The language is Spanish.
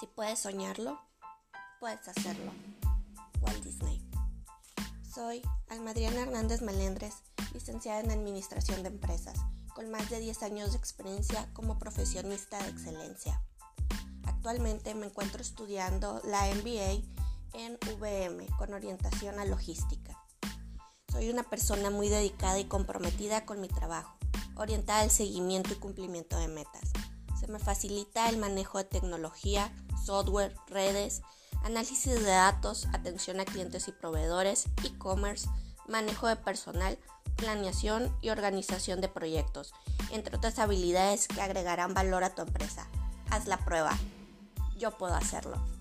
Si puedes soñarlo, puedes hacerlo. Walt Disney. Soy Almadriana Hernández Melendres, licenciada en Administración de Empresas, con más de 10 años de experiencia como profesionista de excelencia. Actualmente me encuentro estudiando la MBA en VM con orientación a logística. Soy una persona muy dedicada y comprometida con mi trabajo, orientada al seguimiento y cumplimiento de metas. Se me facilita el manejo de tecnología, software, redes, análisis de datos, atención a clientes y proveedores, e-commerce, manejo de personal, planeación y organización de proyectos, entre otras habilidades que agregarán valor a tu empresa. Haz la prueba. Yo puedo hacerlo.